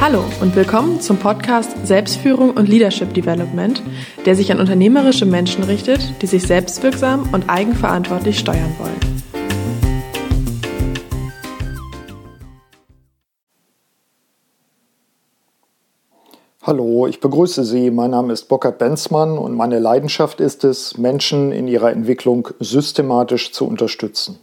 Hallo und willkommen zum Podcast Selbstführung und Leadership Development, der sich an unternehmerische Menschen richtet, die sich selbstwirksam und eigenverantwortlich steuern wollen. Hallo, ich begrüße Sie. Mein Name ist Burkhard Benzmann und meine Leidenschaft ist es, Menschen in ihrer Entwicklung systematisch zu unterstützen.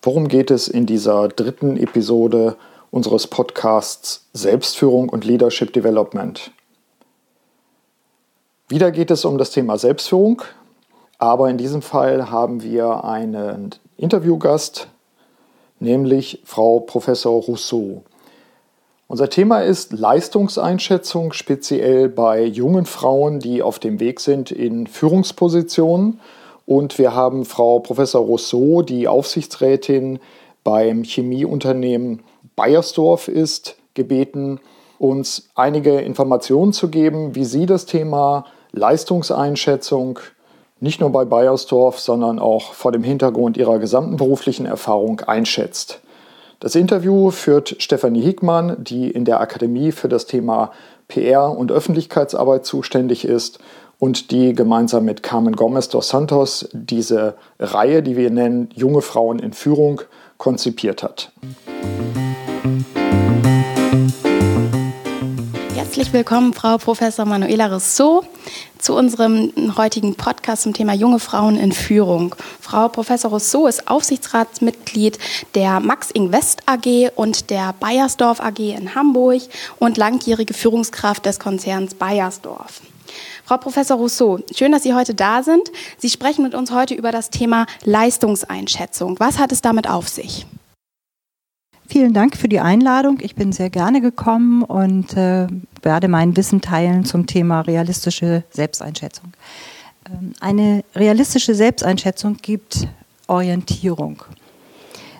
Worum geht es in dieser dritten Episode unseres Podcasts Selbstführung und Leadership Development. Wieder geht es um das Thema Selbstführung, aber in diesem Fall haben wir einen Interviewgast, nämlich Frau Professor Rousseau. Unser Thema ist Leistungseinschätzung, speziell bei jungen Frauen, die auf dem Weg sind in Führungspositionen. Und wir haben Frau Professor Rousseau, die Aufsichtsrätin beim Chemieunternehmen Bayersdorf ist, gebeten, uns einige Informationen zu geben, wie sie das Thema Leistungseinschätzung nicht nur bei Bayersdorf, sondern auch vor dem Hintergrund ihrer gesamten beruflichen Erfahrung einschätzt. Das Interview führt Stefanie Hickmann, die in der Akademie für das Thema PR und Öffentlichkeitsarbeit zuständig ist und die gemeinsam mit Carmen Gomez dos Santos diese Reihe, die wir nennen Junge Frauen in Führung, konzipiert hat. Herzlich willkommen, Frau Professor Manuela Rousseau, zu unserem heutigen Podcast zum Thema junge Frauen in Führung. Frau Professor Rousseau ist Aufsichtsratsmitglied der Max Invest AG und der Bayersdorf AG in Hamburg und langjährige Führungskraft des Konzerns Bayersdorf. Frau Professor Rousseau, schön, dass Sie heute da sind. Sie sprechen mit uns heute über das Thema Leistungseinschätzung. Was hat es damit auf sich? Vielen Dank für die Einladung. Ich bin sehr gerne gekommen und äh, werde mein Wissen teilen zum Thema realistische Selbsteinschätzung. Ähm, eine realistische Selbsteinschätzung gibt Orientierung.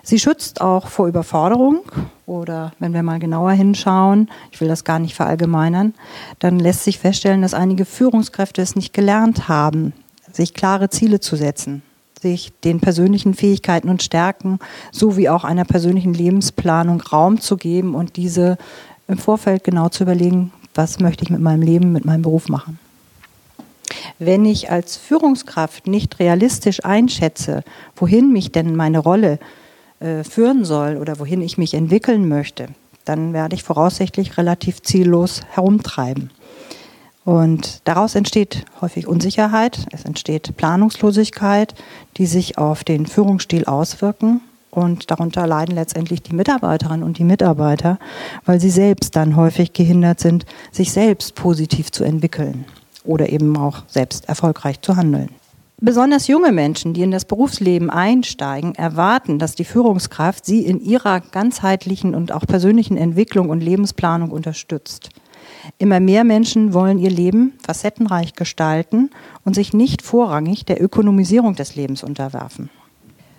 Sie schützt auch vor Überforderung oder wenn wir mal genauer hinschauen, ich will das gar nicht verallgemeinern, dann lässt sich feststellen, dass einige Führungskräfte es nicht gelernt haben, sich klare Ziele zu setzen sich den persönlichen Fähigkeiten und Stärken sowie auch einer persönlichen Lebensplanung Raum zu geben und diese im Vorfeld genau zu überlegen, was möchte ich mit meinem Leben, mit meinem Beruf machen. Wenn ich als Führungskraft nicht realistisch einschätze, wohin mich denn meine Rolle äh, führen soll oder wohin ich mich entwickeln möchte, dann werde ich voraussichtlich relativ ziellos herumtreiben. Und daraus entsteht häufig Unsicherheit, es entsteht Planungslosigkeit, die sich auf den Führungsstil auswirken. Und darunter leiden letztendlich die Mitarbeiterinnen und die Mitarbeiter, weil sie selbst dann häufig gehindert sind, sich selbst positiv zu entwickeln oder eben auch selbst erfolgreich zu handeln. Besonders junge Menschen, die in das Berufsleben einsteigen, erwarten, dass die Führungskraft sie in ihrer ganzheitlichen und auch persönlichen Entwicklung und Lebensplanung unterstützt. Immer mehr Menschen wollen ihr Leben facettenreich gestalten und sich nicht vorrangig der Ökonomisierung des Lebens unterwerfen.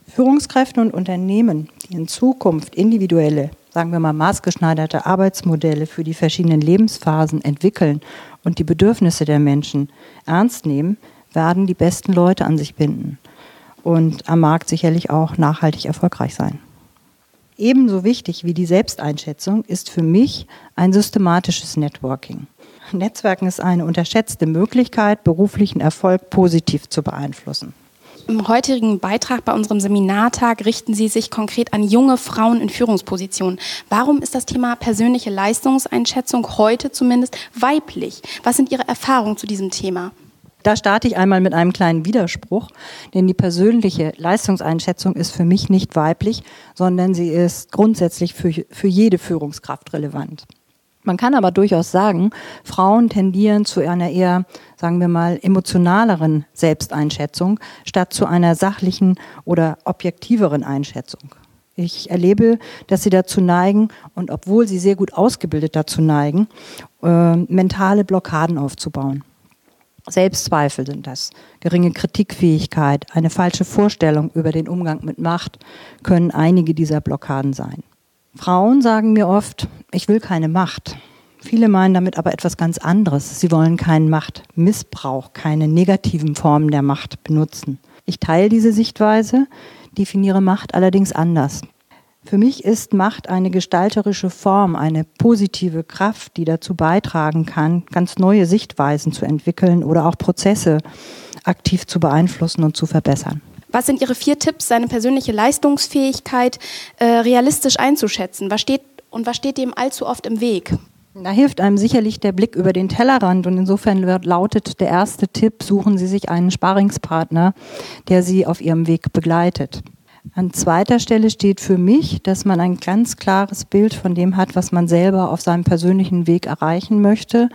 Führungskräfte und Unternehmen, die in Zukunft individuelle, sagen wir mal maßgeschneiderte Arbeitsmodelle für die verschiedenen Lebensphasen entwickeln und die Bedürfnisse der Menschen ernst nehmen, werden die besten Leute an sich binden und am Markt sicherlich auch nachhaltig erfolgreich sein. Ebenso wichtig wie die Selbsteinschätzung ist für mich ein systematisches Networking. Netzwerken ist eine unterschätzte Möglichkeit, beruflichen Erfolg positiv zu beeinflussen. Im heutigen Beitrag bei unserem Seminartag richten Sie sich konkret an junge Frauen in Führungspositionen. Warum ist das Thema persönliche Leistungseinschätzung heute zumindest weiblich? Was sind Ihre Erfahrungen zu diesem Thema? Da starte ich einmal mit einem kleinen Widerspruch, denn die persönliche Leistungseinschätzung ist für mich nicht weiblich, sondern sie ist grundsätzlich für, für jede Führungskraft relevant. Man kann aber durchaus sagen, Frauen tendieren zu einer eher, sagen wir mal, emotionaleren Selbsteinschätzung statt zu einer sachlichen oder objektiveren Einschätzung. Ich erlebe, dass sie dazu neigen, und obwohl sie sehr gut ausgebildet dazu neigen, äh, mentale Blockaden aufzubauen. Selbstzweifel sind das, geringe Kritikfähigkeit, eine falsche Vorstellung über den Umgang mit Macht können einige dieser Blockaden sein. Frauen sagen mir oft, ich will keine Macht. Viele meinen damit aber etwas ganz anderes. Sie wollen keinen Machtmissbrauch, keine negativen Formen der Macht benutzen. Ich teile diese Sichtweise, definiere Macht allerdings anders. Für mich ist Macht eine gestalterische Form, eine positive Kraft, die dazu beitragen kann, ganz neue Sichtweisen zu entwickeln oder auch Prozesse aktiv zu beeinflussen und zu verbessern. Was sind Ihre vier Tipps, seine persönliche Leistungsfähigkeit äh, realistisch einzuschätzen? Was steht und was steht dem allzu oft im Weg? Da hilft einem sicherlich der Blick über den Tellerrand und insofern lautet der erste Tipp, suchen Sie sich einen Sparingspartner, der Sie auf Ihrem Weg begleitet. An zweiter Stelle steht für mich, dass man ein ganz klares Bild von dem hat, was man selber auf seinem persönlichen Weg erreichen möchte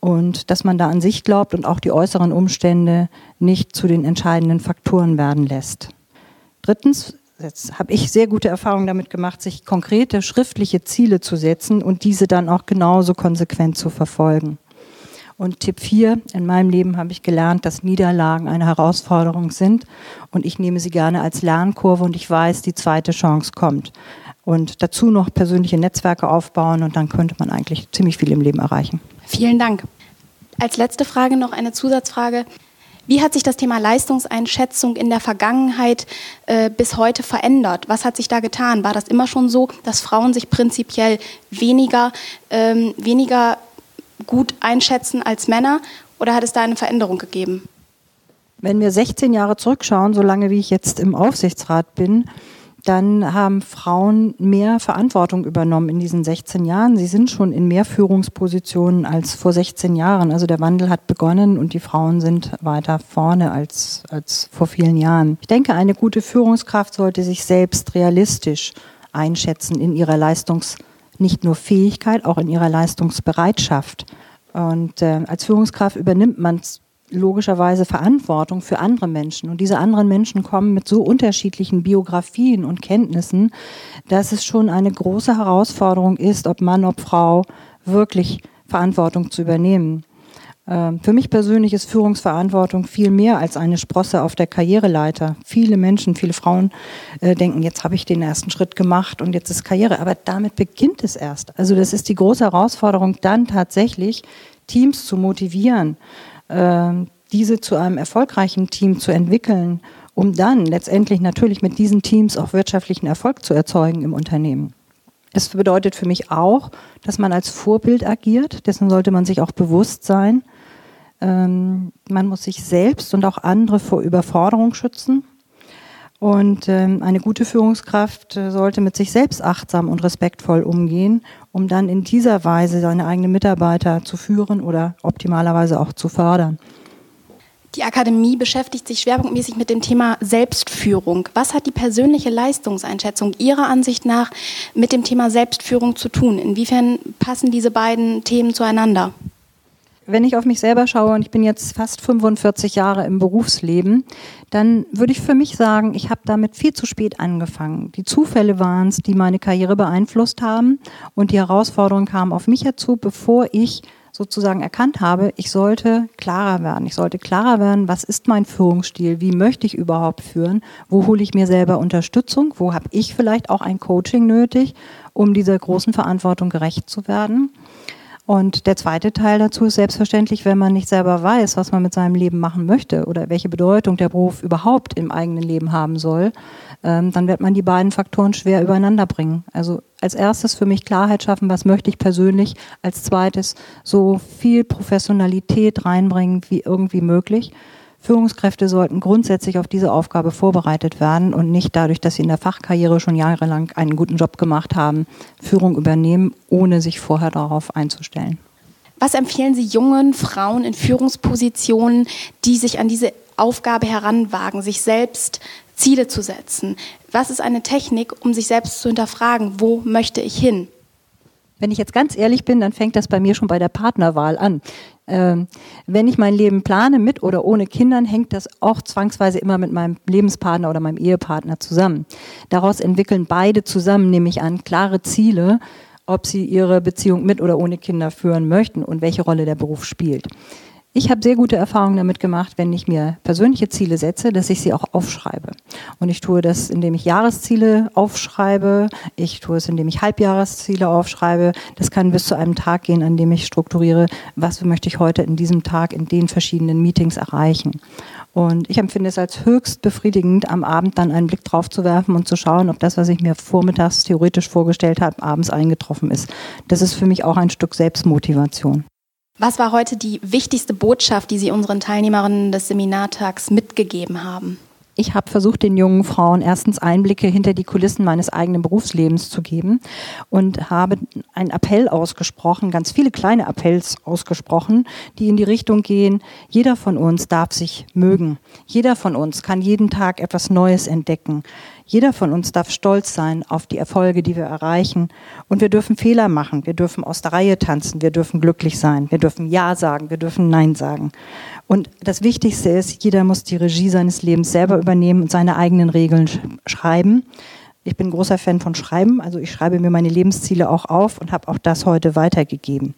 und dass man da an sich glaubt und auch die äußeren Umstände nicht zu den entscheidenden Faktoren werden lässt. Drittens, jetzt habe ich sehr gute Erfahrungen damit gemacht, sich konkrete schriftliche Ziele zu setzen und diese dann auch genauso konsequent zu verfolgen. Und Tipp 4, in meinem Leben habe ich gelernt, dass Niederlagen eine Herausforderung sind und ich nehme sie gerne als Lernkurve und ich weiß, die zweite Chance kommt. Und dazu noch persönliche Netzwerke aufbauen und dann könnte man eigentlich ziemlich viel im Leben erreichen. Vielen Dank. Als letzte Frage noch eine Zusatzfrage. Wie hat sich das Thema Leistungseinschätzung in der Vergangenheit äh, bis heute verändert? Was hat sich da getan? War das immer schon so, dass Frauen sich prinzipiell weniger, ähm, weniger gut einschätzen als Männer oder hat es da eine Veränderung gegeben? Wenn wir 16 Jahre zurückschauen, so lange wie ich jetzt im Aufsichtsrat bin, dann haben Frauen mehr Verantwortung übernommen in diesen 16 Jahren. Sie sind schon in mehr Führungspositionen als vor 16 Jahren. Also der Wandel hat begonnen und die Frauen sind weiter vorne als, als vor vielen Jahren. Ich denke, eine gute Führungskraft sollte sich selbst realistisch einschätzen in ihrer Leistungs- nicht nur Fähigkeit, auch in ihrer Leistungsbereitschaft. Und äh, als Führungskraft übernimmt man logischerweise Verantwortung für andere Menschen. Und diese anderen Menschen kommen mit so unterschiedlichen Biografien und Kenntnissen, dass es schon eine große Herausforderung ist, ob Mann, ob Frau, wirklich Verantwortung zu übernehmen. Ähm, für mich persönlich ist Führungsverantwortung viel mehr als eine Sprosse auf der Karriereleiter. Viele Menschen, viele Frauen äh, denken, jetzt habe ich den ersten Schritt gemacht und jetzt ist Karriere. Aber damit beginnt es erst. Also das ist die große Herausforderung, dann tatsächlich Teams zu motivieren, ähm, diese zu einem erfolgreichen Team zu entwickeln, um dann letztendlich natürlich mit diesen Teams auch wirtschaftlichen Erfolg zu erzeugen im Unternehmen. Es bedeutet für mich auch, dass man als Vorbild agiert, dessen sollte man sich auch bewusst sein. Ähm, man muss sich selbst und auch andere vor Überforderung schützen. Und ähm, eine gute Führungskraft äh, sollte mit sich selbst achtsam und respektvoll umgehen, um dann in dieser Weise seine eigenen Mitarbeiter zu führen oder optimalerweise auch zu fördern. Die Akademie beschäftigt sich schwerpunktmäßig mit dem Thema Selbstführung. Was hat die persönliche Leistungseinschätzung Ihrer Ansicht nach mit dem Thema Selbstführung zu tun? Inwiefern passen diese beiden Themen zueinander? Wenn ich auf mich selber schaue und ich bin jetzt fast 45 Jahre im Berufsleben, dann würde ich für mich sagen, ich habe damit viel zu spät angefangen. Die Zufälle waren es, die meine Karriere beeinflusst haben und die Herausforderungen kamen auf mich herzu, bevor ich sozusagen erkannt habe, ich sollte klarer werden. Ich sollte klarer werden, was ist mein Führungsstil, wie möchte ich überhaupt führen, wo hole ich mir selber Unterstützung, wo habe ich vielleicht auch ein Coaching nötig, um dieser großen Verantwortung gerecht zu werden. Und der zweite Teil dazu ist selbstverständlich, wenn man nicht selber weiß, was man mit seinem Leben machen möchte oder welche Bedeutung der Beruf überhaupt im eigenen Leben haben soll, ähm, dann wird man die beiden Faktoren schwer übereinander bringen. Also als erstes für mich Klarheit schaffen, was möchte ich persönlich, als zweites so viel Professionalität reinbringen wie irgendwie möglich. Führungskräfte sollten grundsätzlich auf diese Aufgabe vorbereitet werden und nicht dadurch, dass sie in der Fachkarriere schon jahrelang einen guten Job gemacht haben, Führung übernehmen, ohne sich vorher darauf einzustellen. Was empfehlen Sie jungen Frauen in Führungspositionen, die sich an diese Aufgabe heranwagen, sich selbst Ziele zu setzen? Was ist eine Technik, um sich selbst zu hinterfragen, wo möchte ich hin? Wenn ich jetzt ganz ehrlich bin, dann fängt das bei mir schon bei der Partnerwahl an. Ähm, wenn ich mein Leben plane mit oder ohne Kindern, hängt das auch zwangsweise immer mit meinem Lebenspartner oder meinem Ehepartner zusammen. Daraus entwickeln beide zusammen, nämlich an, klare Ziele, ob sie ihre Beziehung mit oder ohne Kinder führen möchten und welche Rolle der Beruf spielt. Ich habe sehr gute Erfahrungen damit gemacht, wenn ich mir persönliche Ziele setze, dass ich sie auch aufschreibe. Und ich tue das, indem ich Jahresziele aufschreibe. Ich tue es, indem ich Halbjahresziele aufschreibe. Das kann bis zu einem Tag gehen, an dem ich strukturiere, was möchte ich heute in diesem Tag in den verschiedenen Meetings erreichen. Und ich empfinde es als höchst befriedigend, am Abend dann einen Blick drauf zu werfen und zu schauen, ob das, was ich mir vormittags theoretisch vorgestellt habe, abends eingetroffen ist. Das ist für mich auch ein Stück Selbstmotivation. Was war heute die wichtigste Botschaft, die Sie unseren Teilnehmerinnen des Seminartags mitgegeben haben? Ich habe versucht, den jungen Frauen erstens Einblicke hinter die Kulissen meines eigenen Berufslebens zu geben und habe einen Appell ausgesprochen, ganz viele kleine Appells ausgesprochen, die in die Richtung gehen, jeder von uns darf sich mögen. Jeder von uns kann jeden Tag etwas Neues entdecken. Jeder von uns darf stolz sein auf die Erfolge, die wir erreichen. Und wir dürfen Fehler machen. Wir dürfen aus der Reihe tanzen. Wir dürfen glücklich sein. Wir dürfen Ja sagen. Wir dürfen Nein sagen. Und das Wichtigste ist, jeder muss die Regie seines Lebens selber übernehmen und seine eigenen Regeln sch schreiben. Ich bin großer Fan von Schreiben, also ich schreibe mir meine Lebensziele auch auf und habe auch das heute weitergegeben.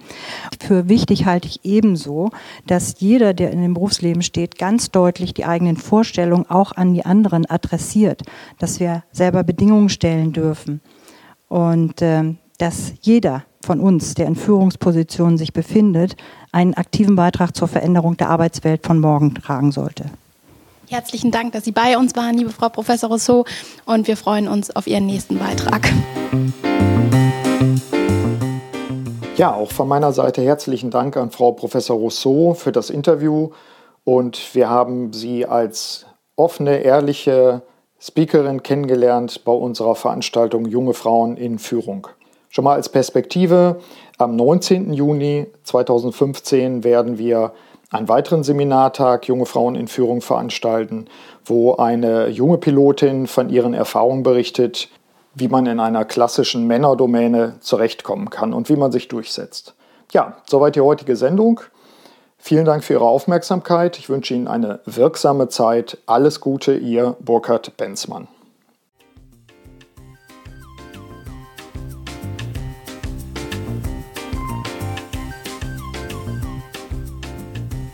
Für wichtig halte ich ebenso, dass jeder, der in dem Berufsleben steht, ganz deutlich die eigenen Vorstellungen auch an die anderen adressiert, dass wir selber Bedingungen stellen dürfen und äh, dass jeder von uns, der in Führungspositionen sich befindet, einen aktiven Beitrag zur Veränderung der Arbeitswelt von morgen tragen sollte. Herzlichen Dank, dass Sie bei uns waren, liebe Frau Professor Rousseau, und wir freuen uns auf Ihren nächsten Beitrag. Ja, auch von meiner Seite herzlichen Dank an Frau Professor Rousseau für das Interview und wir haben Sie als offene, ehrliche Speakerin kennengelernt bei unserer Veranstaltung Junge Frauen in Führung. Schon mal als Perspektive, am 19. Juni 2015 werden wir einen weiteren Seminartag Junge Frauen in Führung veranstalten, wo eine junge Pilotin von ihren Erfahrungen berichtet, wie man in einer klassischen Männerdomäne zurechtkommen kann und wie man sich durchsetzt. Ja, soweit die heutige Sendung. Vielen Dank für Ihre Aufmerksamkeit. Ich wünsche Ihnen eine wirksame Zeit. Alles Gute, Ihr Burkhard Benzmann.